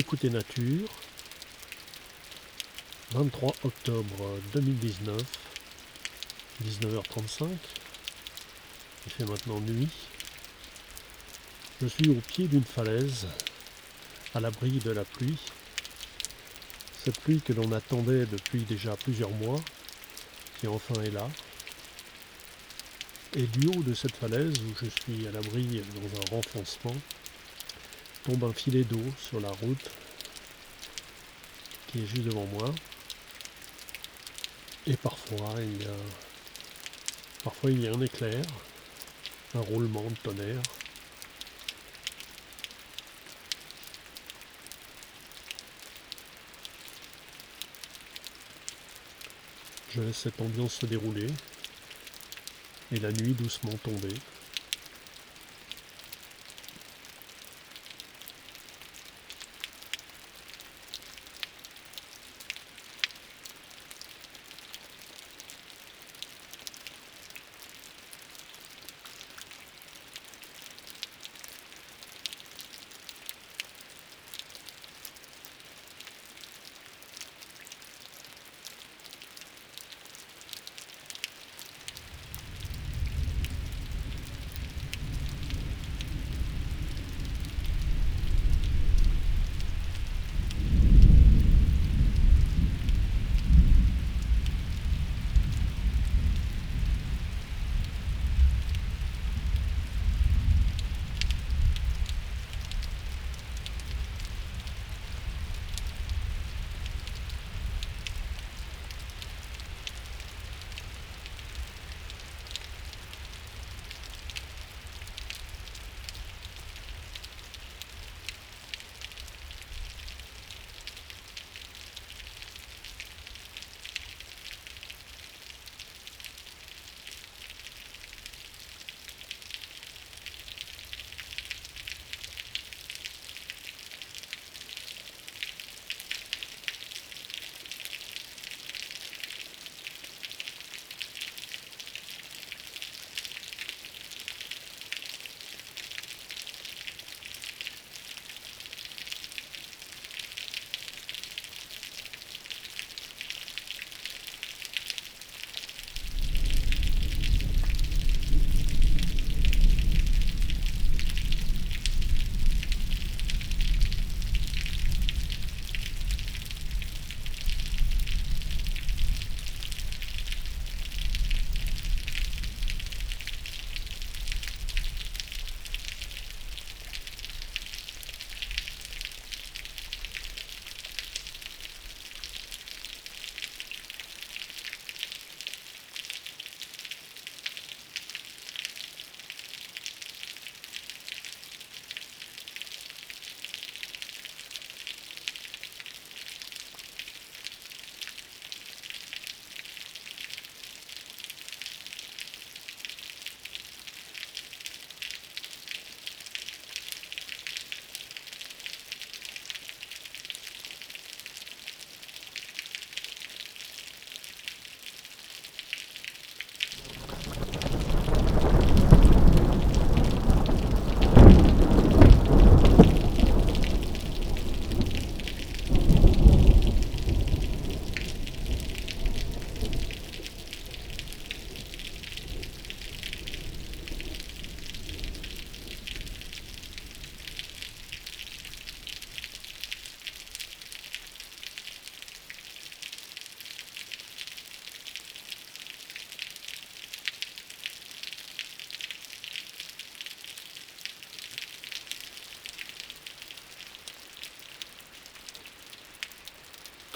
Écoutez Nature, 23 octobre 2019, 19h35, il fait maintenant nuit. Je suis au pied d'une falaise, à l'abri de la pluie. Cette pluie que l'on attendait depuis déjà plusieurs mois, qui enfin est là. Et du haut de cette falaise, où je suis à l'abri dans un renfoncement, tombe un filet d'eau sur la route qui est juste devant moi. Et parfois il y a parfois il y a un éclair, un roulement de tonnerre. Je laisse cette ambiance se dérouler et la nuit doucement tomber.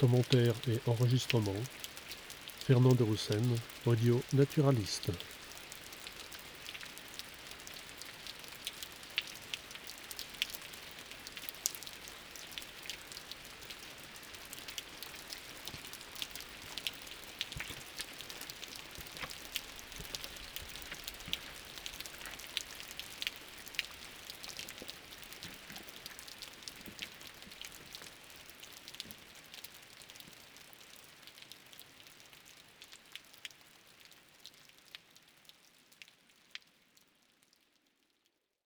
Commentaires et enregistrements Fernand de audio naturaliste.